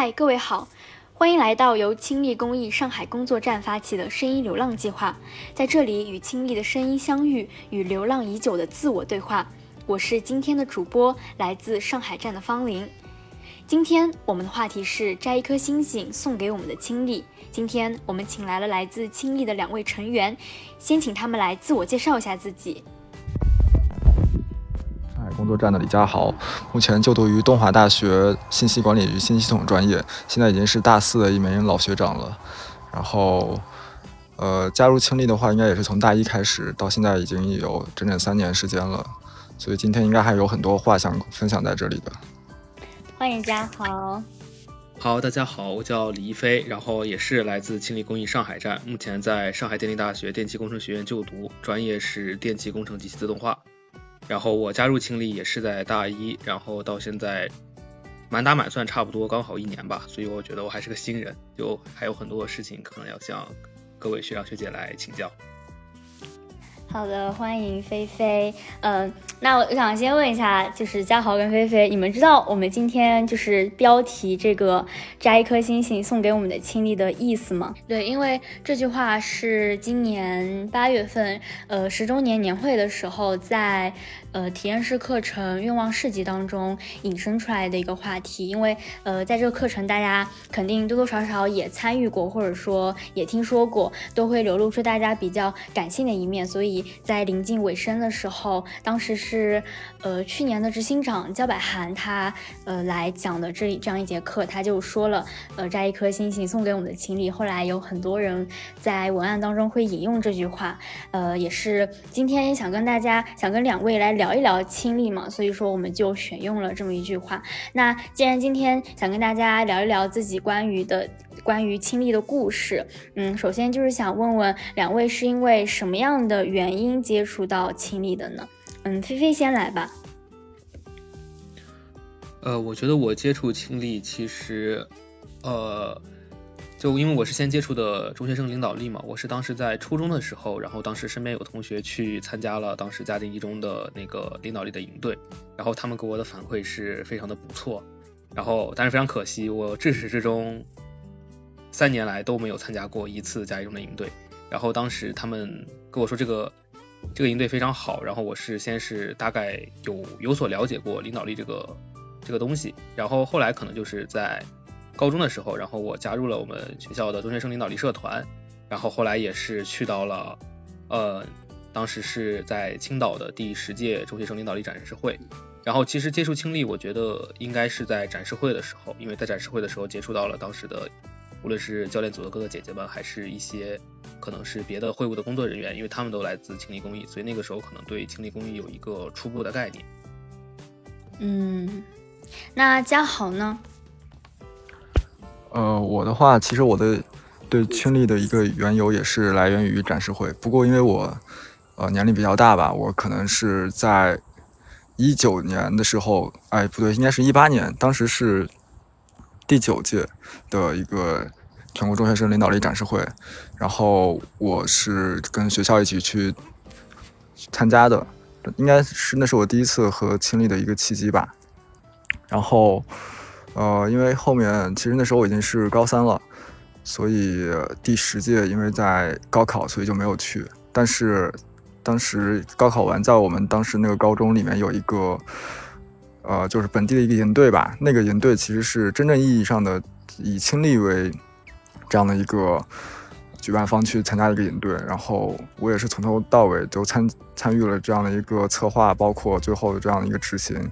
嗨，各位好，欢迎来到由青力公益上海工作站发起的声音流浪计划，在这里与青力的声音相遇，与流浪已久的自我对话。我是今天的主播，来自上海站的方玲。今天我们的话题是摘一颗星星送给我们的青力。今天我们请来了来自青力的两位成员，先请他们来自我介绍一下自己。工作站的李佳豪，目前就读于东华大学信息管理与信息系统专业，现在已经是大四的一名老学长了。然后，呃，加入青力的话，应该也是从大一开始，到现在已经有整整三年时间了。所以今天应该还有很多话想分享在这里的。欢迎佳豪。好，大家好，我叫李一飞，然后也是来自青力公益上海站，目前在上海电力大学电气工程学院就读，专业是电气工程及其自动化。然后我加入青利也是在大一，然后到现在满打满算差不多刚好一年吧，所以我觉得我还是个新人，就还有很多事情可能要向各位学长学姐来请教。好的，欢迎菲菲。嗯，那我想先问一下，就是嘉豪跟菲菲，你们知道我们今天就是标题这个“摘一颗星星送给我们的亲历”的意思吗？对，因为这句话是今年八月份，呃，十周年年会的时候在。呃，体验式课程愿望市集当中引申出来的一个话题，因为呃，在这个课程大家肯定多多少少也参与过，或者说也听说过，都会流露出大家比较感性的一面，所以在临近尾声的时候，当时是呃去年的执行长焦百涵他呃来讲的这这样一节课，他就说了呃摘一颗星星送给我们的情侣，后来有很多人在文案当中会引用这句话，呃，也是今天想跟大家想跟两位来。聊一聊亲历嘛，所以说我们就选用了这么一句话。那既然今天想跟大家聊一聊自己关于的关于亲历的故事，嗯，首先就是想问问两位是因为什么样的原原因接触到亲历的呢？嗯，菲菲先来吧。呃，我觉得我接触亲历其实，呃。就因为我是先接触的中学生领导力嘛，我是当时在初中的时候，然后当时身边有同学去参加了当时嘉定一中的那个领导力的营队，然后他们给我的反馈是非常的不错，然后但是非常可惜，我至始至终三年来都没有参加过一次嘉一中的营队，然后当时他们跟我说这个这个营队非常好，然后我是先是大概有有所了解过领导力这个这个东西，然后后来可能就是在。高中的时候，然后我加入了我们学校的中学生领导力社团，然后后来也是去到了，呃，当时是在青岛的第十届中学生领导力展示会，然后其实接触青力，我觉得应该是在展示会的时候，因为在展示会的时候接触到了当时的，无论是教练组的哥哥姐姐们，还是一些可能是别的会务的工作人员，因为他们都来自青利公益，所以那个时候可能对青利公益有一个初步的概念。嗯，那嘉豪呢？呃，我的话，其实我的对青力的一个缘由也是来源于展示会。不过因为我呃年龄比较大吧，我可能是在一九年的时候，哎，不对，应该是一八年，当时是第九届的一个全国中学生领导力展示会，然后我是跟学校一起去参加的，应该是那是我第一次和亲历的一个契机吧，然后。呃，因为后面其实那时候我已经是高三了，所以第十届因为在高考，所以就没有去。但是当时高考完，在我们当时那个高中里面有一个，呃，就是本地的一个营队吧。那个营队其实是真正意义上的以青力为这样的一个举办方去参加一个营队，然后我也是从头到尾都参参与了这样的一个策划，包括最后的这样的一个执行。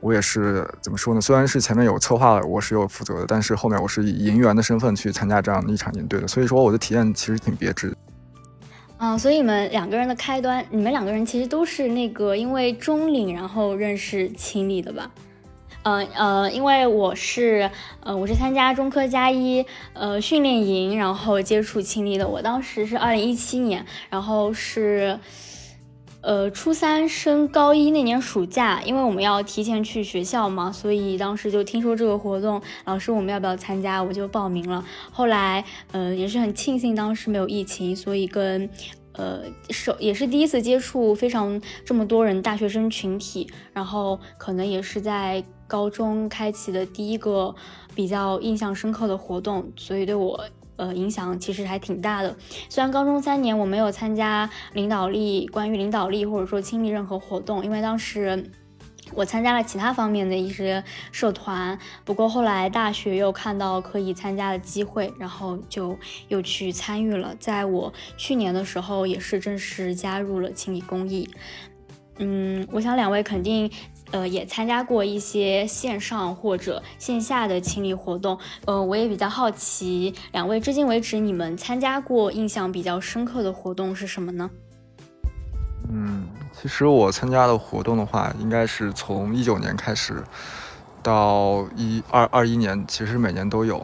我也是怎么说呢？虽然是前面有策划，我是有负责的，但是后面我是以营员的身份去参加这样的一场营队的，所以说我的体验其实挺别致。嗯，所以你们两个人的开端，你们两个人其实都是那个因为中领然后认识青力的吧？嗯呃，因为我是呃我是参加中科加一呃训练营，然后接触青力的。我当时是二零一七年，然后是。呃，初三升高一那年暑假，因为我们要提前去学校嘛，所以当时就听说这个活动，老师我们要不要参加，我就报名了。后来，嗯，也是很庆幸当时没有疫情，所以跟，呃，首也是第一次接触非常这么多人大学生群体，然后可能也是在高中开启的第一个，比较印象深刻的活动，所以对我呃影响其实还挺大的。虽然高中三年我没有参加领导力关于领导力或者说亲历任何活动，因为当时。我参加了其他方面的一些社团，不过后来大学又看到可以参加的机会，然后就又去参与了。在我去年的时候，也是正式加入了清理公益。嗯，我想两位肯定，呃，也参加过一些线上或者线下的清理活动。呃，我也比较好奇，两位至今为止你们参加过印象比较深刻的活动是什么呢？嗯。其实我参加的活动的话，应该是从一九年开始到一二二一年，其实每年都有。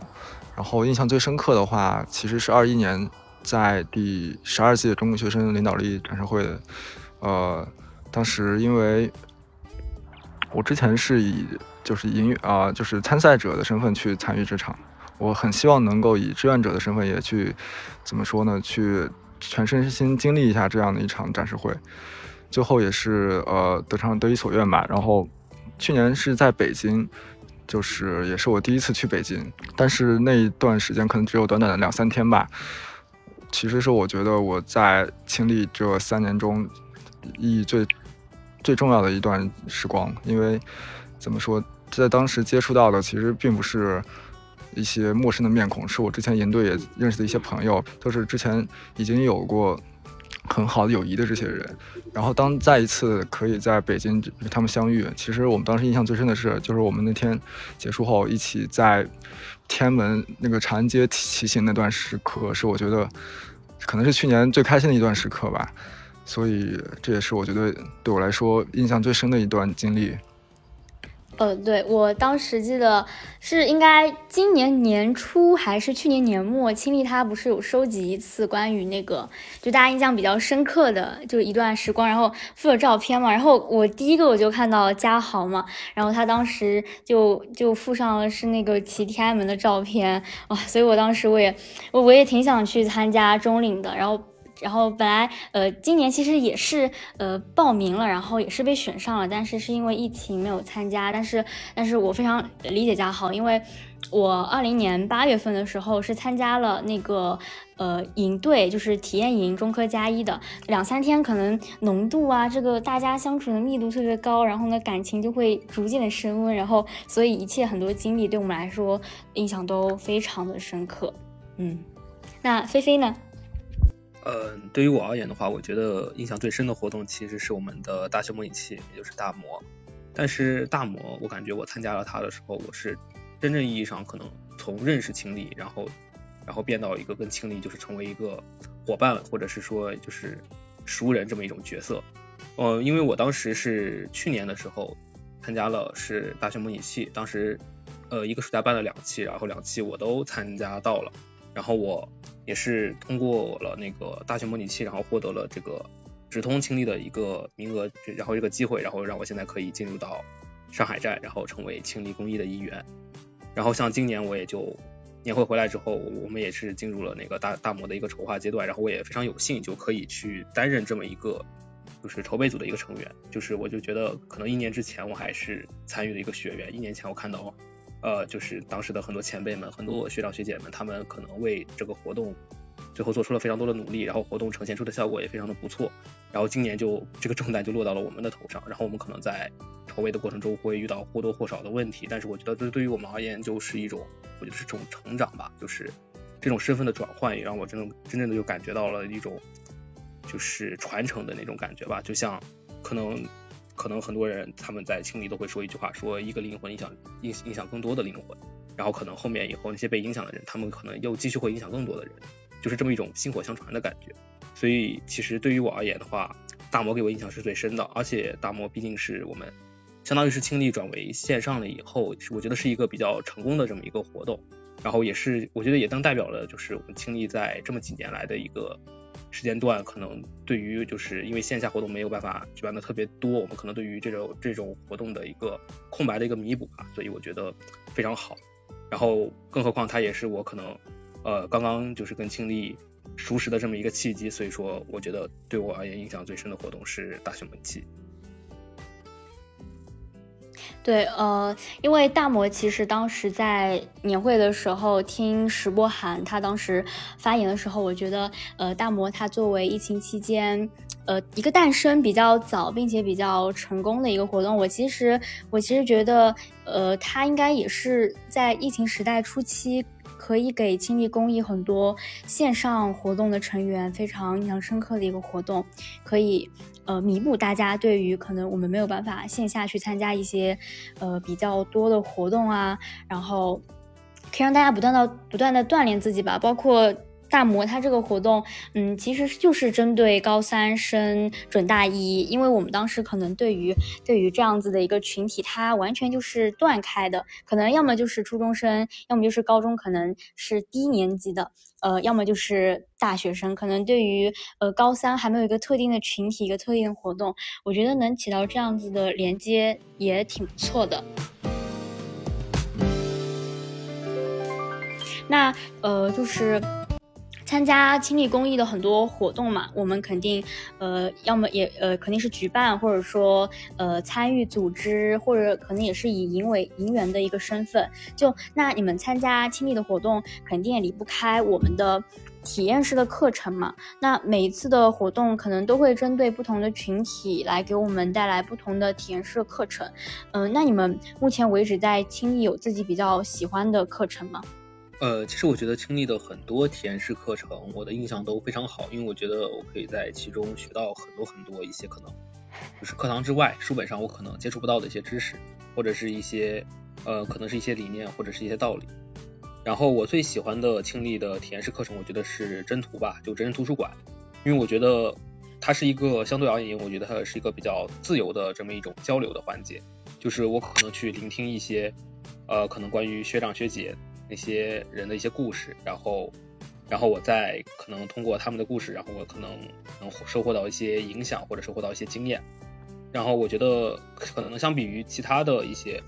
然后印象最深刻的话，其实是二一年在第十二届中国学生领导力展示会。呃，当时因为我之前是以就是音乐啊，就是参赛者的身份去参与这场，我很希望能够以志愿者的身份也去怎么说呢？去全身心经历一下这样的一场展示会。最后也是呃得偿得以所愿吧。然后去年是在北京，就是也是我第一次去北京，但是那一段时间可能只有短短的两三天吧。其实是我觉得我在经历这三年中意义最最重要的一段时光，因为怎么说，在当时接触到的其实并不是一些陌生的面孔，是我之前营队也认识的一些朋友，都是之前已经有过。很好的友谊的这些人，然后当再一次可以在北京与他们相遇，其实我们当时印象最深的是，就是我们那天结束后一起在天安门那个长安街骑行那段时刻，是我觉得可能是去年最开心的一段时刻吧。所以这也是我觉得对我来说印象最深的一段经历。呃，对我当时记得是应该今年年初还是去年年末，青丽她不是有收集一次关于那个就大家印象比较深刻的就一段时光，然后附了照片嘛，然后我第一个我就看到嘉豪嘛，然后他当时就就附上了是那个骑天安门的照片哇，所以我当时我也我我也挺想去参加中领的，然后。然后本来呃今年其实也是呃报名了，然后也是被选上了，但是是因为疫情没有参加。但是但是我非常理解嘉豪，因为我二零年八月份的时候是参加了那个呃营队，就是体验营中科加一的两三天，可能浓度啊这个大家相处的密度特别高，然后呢感情就会逐渐的升温，然后所以一切很多经历对我们来说印象都非常的深刻。嗯，那菲菲呢？嗯，对于我而言的话，我觉得印象最深的活动其实是我们的大学模拟器，也就是大模。但是大模，我感觉我参加了它的时候，我是真正意义上可能从认识清理，然后然后变到一个跟清理就是成为一个伙伴，或者是说就是熟人这么一种角色。呃，因为我当时是去年的时候参加了是大学模拟器，当时呃一个暑假办了两期，然后两期我都参加到了，然后我。也是通过了那个大型模拟器，然后获得了这个直通清理的一个名额，然后这个机会，然后让我现在可以进入到上海站，然后成为清理公益的一员。然后像今年我也就年会回来之后，我们也是进入了那个大大模的一个筹划阶段，然后我也非常有幸就可以去担任这么一个就是筹备组的一个成员。就是我就觉得可能一年之前我还是参与了一个学员，一年前我看到。呃，就是当时的很多前辈们、很多学长学姐们，他们可能为这个活动最后做出了非常多的努力，然后活动呈现出的效果也非常的不错。然后今年就这个重担就落到了我们的头上，然后我们可能在筹备的过程中会遇到或多或少的问题，但是我觉得这对于我们而言就是一种，我觉得是种成长吧，就是这种身份的转换也让我真正真正的就感觉到了一种就是传承的那种感觉吧，就像可能。可能很多人他们在清理都会说一句话，说一个灵魂影响影影响更多的灵魂，然后可能后面以后那些被影响的人，他们可能又继续会影响更多的人，就是这么一种薪火相传的感觉。所以其实对于我而言的话，大魔给我印象是最深的，而且大魔毕竟是我们相当于是清理转为线上了以后，我觉得是一个比较成功的这么一个活动，然后也是我觉得也能代表了就是我们清理在这么几年来的一个。时间段可能对于就是因为线下活动没有办法举办的特别多，我们可能对于这种这种活动的一个空白的一个弥补吧，所以我觉得非常好。然后更何况它也是我可能呃刚刚就是跟青丽熟识的这么一个契机，所以说我觉得对我而言印象最深的活动是大熊门期。对，呃，因为大魔其实当时在年会的时候听石波涵他当时发言的时候，我觉得，呃，大魔他作为疫情期间，呃，一个诞生比较早并且比较成功的一个活动，我其实我其实觉得，呃，他应该也是在疫情时代初期。可以给亲历公益很多线上活动的成员非常印象深刻的一个活动，可以呃弥补大家对于可能我们没有办法线下去参加一些呃比较多的活动啊，然后可以让大家不断的不断的锻炼自己吧，包括。大模它这个活动，嗯，其实就是针对高三升准大一，因为我们当时可能对于对于这样子的一个群体，它完全就是断开的，可能要么就是初中生，要么就是高中，可能是低年级的，呃，要么就是大学生，可能对于呃高三还没有一个特定的群体，一个特定的活动，我觉得能起到这样子的连接也挺不错的。那呃就是。参加亲力公益的很多活动嘛，我们肯定，呃，要么也呃肯定是举办，或者说呃参与组织，或者可能也是以营委营员的一个身份。就那你们参加亲力的活动，肯定也离不开我们的体验式的课程嘛。那每一次的活动可能都会针对不同的群体来给我们带来不同的体验式课程。嗯，那你们目前为止在亲力有自己比较喜欢的课程吗？呃，其实我觉得经历的很多体验式课程，我的印象都非常好，因为我觉得我可以在其中学到很多很多一些可能就是课堂之外、书本上我可能接触不到的一些知识，或者是一些呃，可能是一些理念或者是一些道理。然后我最喜欢的经历的体验式课程，我觉得是真图吧，就真人图书馆，因为我觉得它是一个相对而言，我觉得它是一个比较自由的这么一种交流的环节，就是我可能去聆听一些呃，可能关于学长学姐。那些人的一些故事，然后，然后我再可能通过他们的故事，然后我可能能收获到一些影响，或者收获到一些经验。然后我觉得可能相比于其他的一些，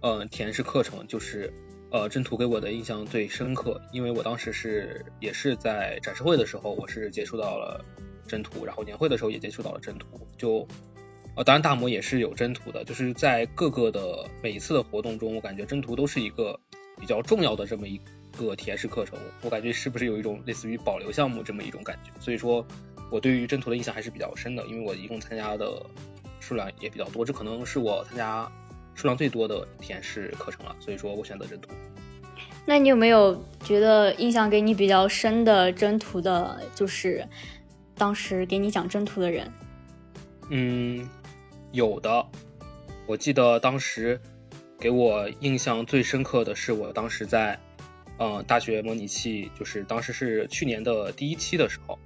呃，体验式课程，就是呃，真图给我的印象最深刻，因为我当时是也是在展示会的时候，我是接触到了真图，然后年会的时候也接触到了真图，就呃，当然大魔也是有真图的，就是在各个的每一次的活动中，我感觉真图都是一个。比较重要的这么一个体验式课程，我感觉是不是有一种类似于保留项目这么一种感觉？所以说，我对于征途的印象还是比较深的，因为我一共参加的数量也比较多，这可能是我参加数量最多的体验式课程了。所以说我选择征途。那你有没有觉得印象给你比较深的征途的，就是当时给你讲征途的人？嗯，有的，我记得当时。给我印象最深刻的是，我当时在，嗯，大学模拟器，就是当时是去年的第一期的时候，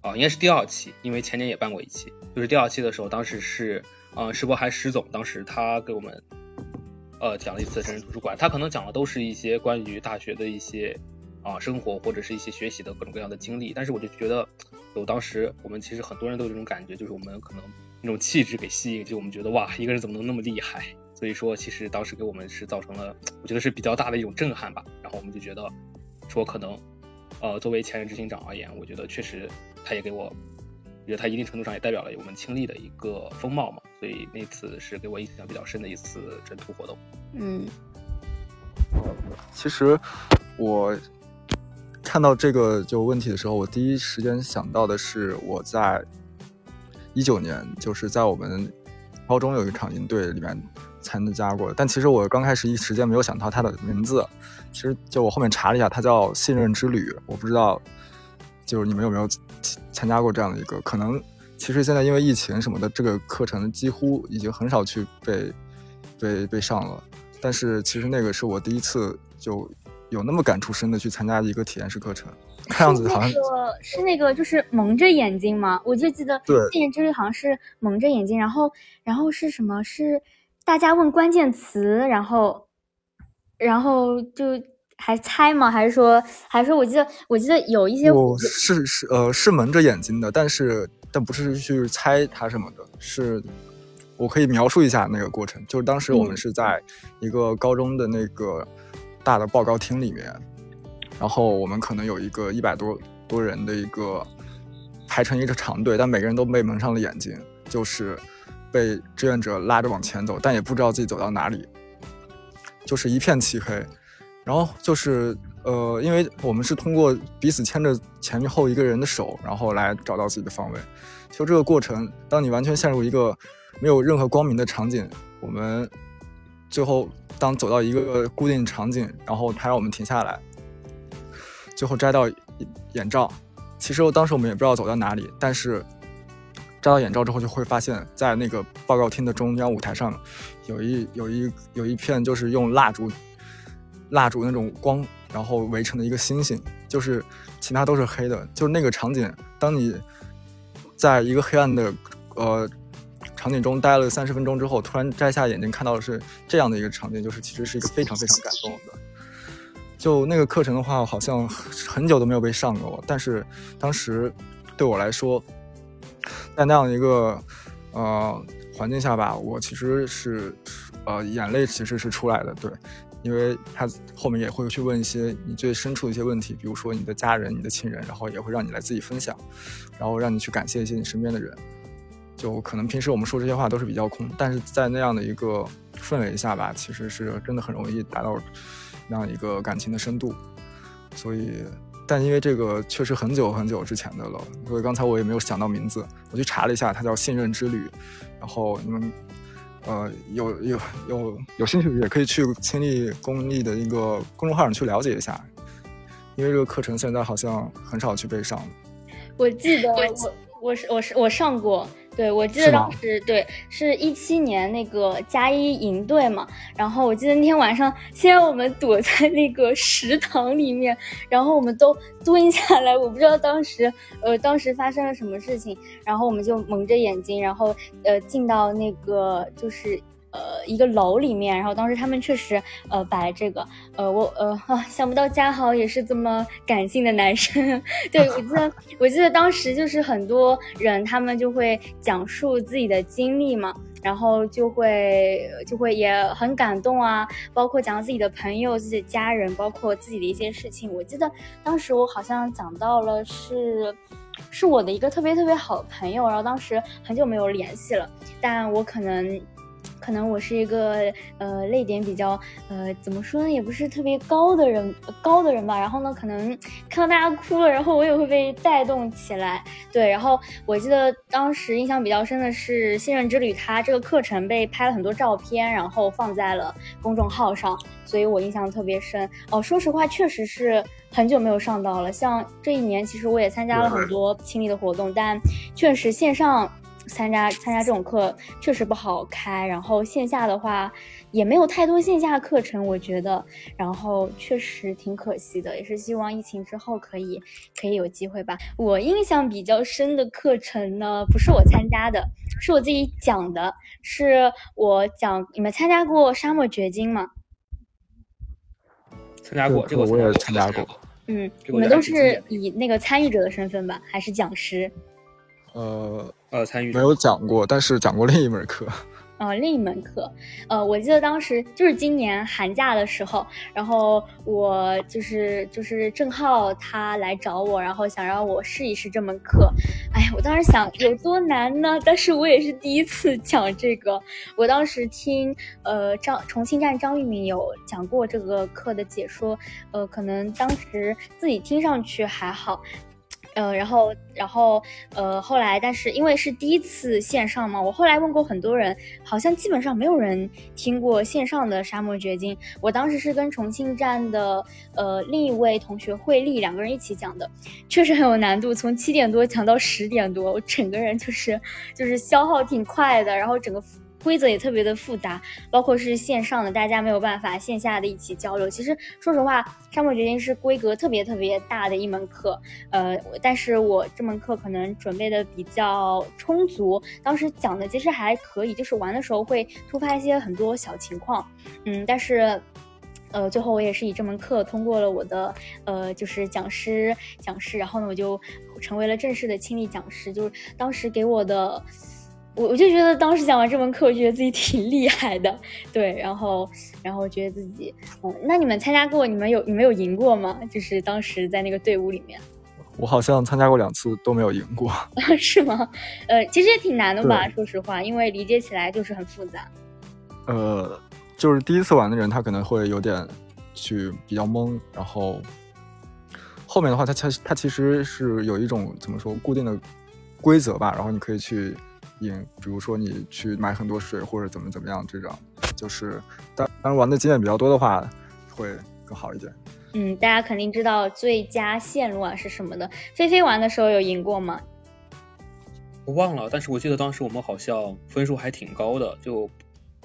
啊，应该是第二期，因为前年也办过一期，就是第二期的时候，当时是，嗯，石博海石总，当时他给我们，呃，讲了一次真人图书馆，他可能讲的都是一些关于大学的一些，啊，生活或者是一些学习的各种各样的经历，但是我就觉得，有当时我们其实很多人都有这种感觉，就是我们可能那种气质给吸引，就我们觉得哇，一个人怎么能那么厉害？所以说，其实当时给我们是造成了，我觉得是比较大的一种震撼吧。然后我们就觉得，说可能，呃，作为前任执行长而言，我觉得确实他也给我，觉得他一定程度上也代表了我们清历的一个风貌嘛。所以那次是给我印象比较深的一次征途活动。嗯，其实我看到这个就问题的时候，我第一时间想到的是我在一九年，就是在我们高中有一场营队里面。参加过，但其实我刚开始一时间没有想到他的名字。其实就我后面查了一下，他叫信任之旅。我不知道，就是你们有没有参加过这样的一个？可能其实现在因为疫情什么的，这个课程几乎已经很少去被被被上了。但是其实那个是我第一次就有那么感触深的去参加一个体验式课程。看样子好像是那个就是蒙着眼睛吗？我就记得对信任之旅好像是蒙着眼睛，然后然后是什么是？大家问关键词，然后，然后就还猜吗？还是说，还是说，我记得，我记得有一些我是是呃是蒙着眼睛的，但是但不是去猜它什么的，是我可以描述一下那个过程。就是当时我们是在一个高中的那个大的报告厅里面，然后我们可能有一个一百多多人的一个排成一个长队，但每个人都被蒙上了眼睛，就是。被志愿者拉着往前走，但也不知道自己走到哪里，就是一片漆黑。然后就是呃，因为我们是通过彼此牵着前后一个人的手，然后来找到自己的方位。就这个过程，当你完全陷入一个没有任何光明的场景，我们最后当走到一个固定场景，然后他让我们停下来，最后摘到眼罩。其实我当时我们也不知道走到哪里，但是摘到眼罩之后，就会发现，在那个报告厅的中央舞台上，有一有一有一片就是用蜡烛蜡烛那种光，然后围成的一个星星，就是其他都是黑的。就是那个场景，当你在一个黑暗的呃场景中待了三十分钟之后，突然摘下眼镜看到的是这样的一个场景，就是其实是一个非常非常感动的。就那个课程的话，好像很久都没有被上过，但是当时对我来说，在那样一个呃环境下吧，我其实是呃眼泪其实是出来的，对，因为他后面也会去问一些你最深处的一些问题，比如说你的家人、你的亲人，然后也会让你来自己分享，然后让你去感谢一些你身边的人。就可能平时我们说这些话都是比较空，但是在那样的一个氛围下吧，其实是真的很容易达到。那样一个感情的深度，所以，但因为这个确实很久很久之前的了，所以刚才我也没有想到名字。我去查了一下，它叫《信任之旅》。然后你们，呃，有有有有兴趣也可以去亲历公益的一个公众号上去了解一下，因为这个课程现在好像很少去被上。我记得我我是我是我上过。对，我记得当时对，是一七年那个加一营队嘛，然后我记得那天晚上，先我们躲在那个食堂里面，然后我们都蹲下来，我不知道当时，呃，当时发生了什么事情，然后我们就蒙着眼睛，然后呃进到那个就是。呃，一个楼里面，然后当时他们确实呃摆这个，呃，我呃啊，想不到嘉豪也是这么感性的男生。对我记得，我记得当时就是很多人他们就会讲述自己的经历嘛，然后就会就会也很感动啊，包括讲自己的朋友、自己的家人，包括自己的一些事情。我记得当时我好像讲到了是是我的一个特别特别好的朋友，然后当时很久没有联系了，但我可能。可能我是一个呃泪点比较呃怎么说呢，也不是特别高的人高的人吧。然后呢，可能看到大家哭了，然后我也会被带动起来。对，然后我记得当时印象比较深的是《信任之旅》，它这个课程被拍了很多照片，然后放在了公众号上，所以我印象特别深。哦，说实话，确实是很久没有上到了。像这一年，其实我也参加了很多亲历的活动，但确实线上。参加参加这种课确实不好开，然后线下的话也没有太多线下课程，我觉得，然后确实挺可惜的，也是希望疫情之后可以可以有机会吧。我印象比较深的课程呢，不是我参加的，是我自己讲的，是我讲。你们参加过沙漠掘金吗？参加过，这个我也参加过。嗯，你们都是以那个参与者的身份吧，还是讲师？呃呃，参与没有讲过，但是讲过另一门课。呃，另一门课，呃，我记得当时就是今年寒假的时候，然后我就是就是郑浩他来找我，然后想让我试一试这门课。哎呀，我当时想有多难呢？但是我也是第一次讲这个。我当时听呃张重庆站张玉敏有讲过这个课的解说，呃，可能当时自己听上去还好。呃，然后，然后，呃，后来，但是因为是第一次线上嘛，我后来问过很多人，好像基本上没有人听过线上的沙漠掘金。我当时是跟重庆站的呃另一位同学惠丽两个人一起讲的，确实很有难度，从七点多讲到十点多，我整个人就是就是消耗挺快的，然后整个。规则也特别的复杂，包括是线上的，大家没有办法线下的一起交流。其实说实话，沙漠掘金是规格特别特别大的一门课，呃，但是我这门课可能准备的比较充足，当时讲的其实还可以，就是玩的时候会突发一些很多小情况，嗯，但是，呃，最后我也是以这门课通过了我的，呃，就是讲师讲师，然后呢，我就成为了正式的亲历讲师，就是当时给我的。我我就觉得当时讲完这门课，我觉得自己挺厉害的，对，然后然后觉得自己，嗯，那你们参加过，你们有你们有赢过吗？就是当时在那个队伍里面，我好像参加过两次都没有赢过，是吗？呃，其实也挺难的吧，说实话，因为理解起来就是很复杂。呃，就是第一次玩的人，他可能会有点去比较懵，然后后面的话，他他他其实是有一种怎么说固定的规则吧，然后你可以去赢，比如说你去买很多水或者怎么怎么样这种，就是当当然玩的经验比较多的话，会更好一点。嗯，大家肯定知道最佳线路啊是什么的。菲菲玩的时候有赢过吗？我忘了，但是我记得当时我们好像分数还挺高的，就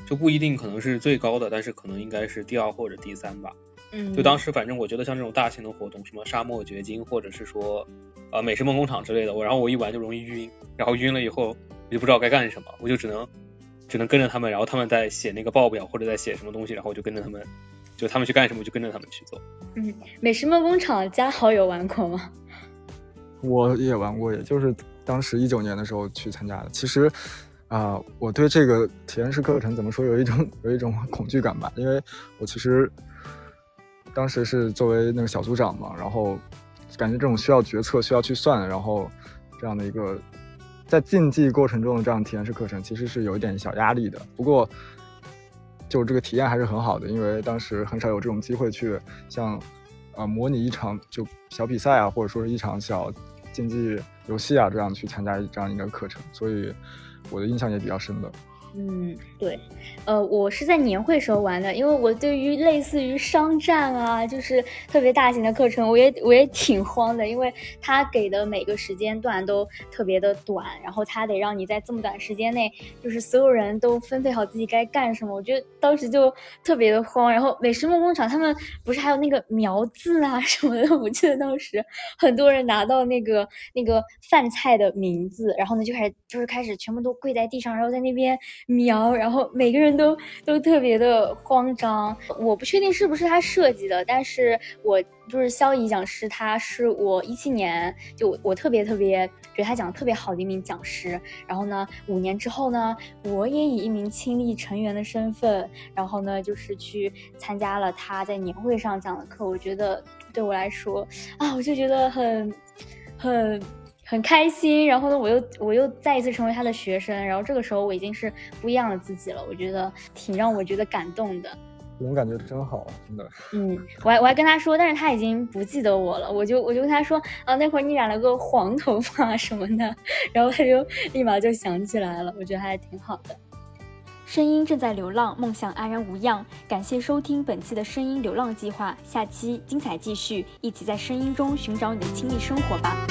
就不一定可能是最高的，但是可能应该是第二或者第三吧。嗯，就当时反正我觉得像这种大型的活动，什么沙漠掘金或者是说呃美食梦工厂之类的，我然后我一玩就容易晕，然后晕了以后我就不知道该干什么，我就只能只能跟着他们，然后他们在写那个报表或者在写什么东西，然后我就跟着他们。就他们去干什么我，就跟着他们去做。嗯，美食梦工厂加好友玩过吗？我也玩过，也就是当时一九年的时候去参加的。其实啊，我对这个体验式课程怎么说，有一种有一种恐惧感吧，因为我其实当时是作为那个小组长嘛，然后感觉这种需要决策、需要去算，然后这样的一个在竞技过程中的这样体验式课程，其实是有一点小压力的。不过。就这个体验还是很好的，因为当时很少有这种机会去像，呃，模拟一场就小比赛啊，或者说是一场小竞技游戏啊，这样去参加这样一个课程，所以我的印象也比较深的。嗯，对，呃，我是在年会时候玩的，因为我对于类似于商战啊，就是特别大型的课程，我也我也挺慌的，因为他给的每个时间段都特别的短，然后他得让你在这么短时间内，就是所有人都分配好自己该干什么，我觉得当时就特别的慌。然后美食梦工厂他们不是还有那个苗字啊什么的，我记得当时很多人拿到那个那个饭菜的名字，然后呢就开始就是开始全部都跪在地上，然后在那边。瞄，然后每个人都都特别的慌张。我不确定是不是他设计的，但是我就是肖怡讲师，他是我一七年就我特别特别觉得他讲的特别好的一名讲师。然后呢，五年之后呢，我也以一名亲历成员的身份，然后呢，就是去参加了他在年会上讲的课。我觉得对我来说啊，我就觉得很很。很开心，然后呢，我又我又再一次成为他的学生，然后这个时候我已经是不一样的自己了，我觉得挺让我觉得感动的。这种感觉真好，真的。嗯，我还我还跟他说，但是他已经不记得我了，我就我就跟他说啊，那会儿你染了个黄头发什么的，然后他就立马就想起来了，我觉得还挺好的。声音正在流浪，梦想安然无恙。感谢收听本期的声音流浪计划，下期精彩继续，一起在声音中寻找你的亲密生活吧。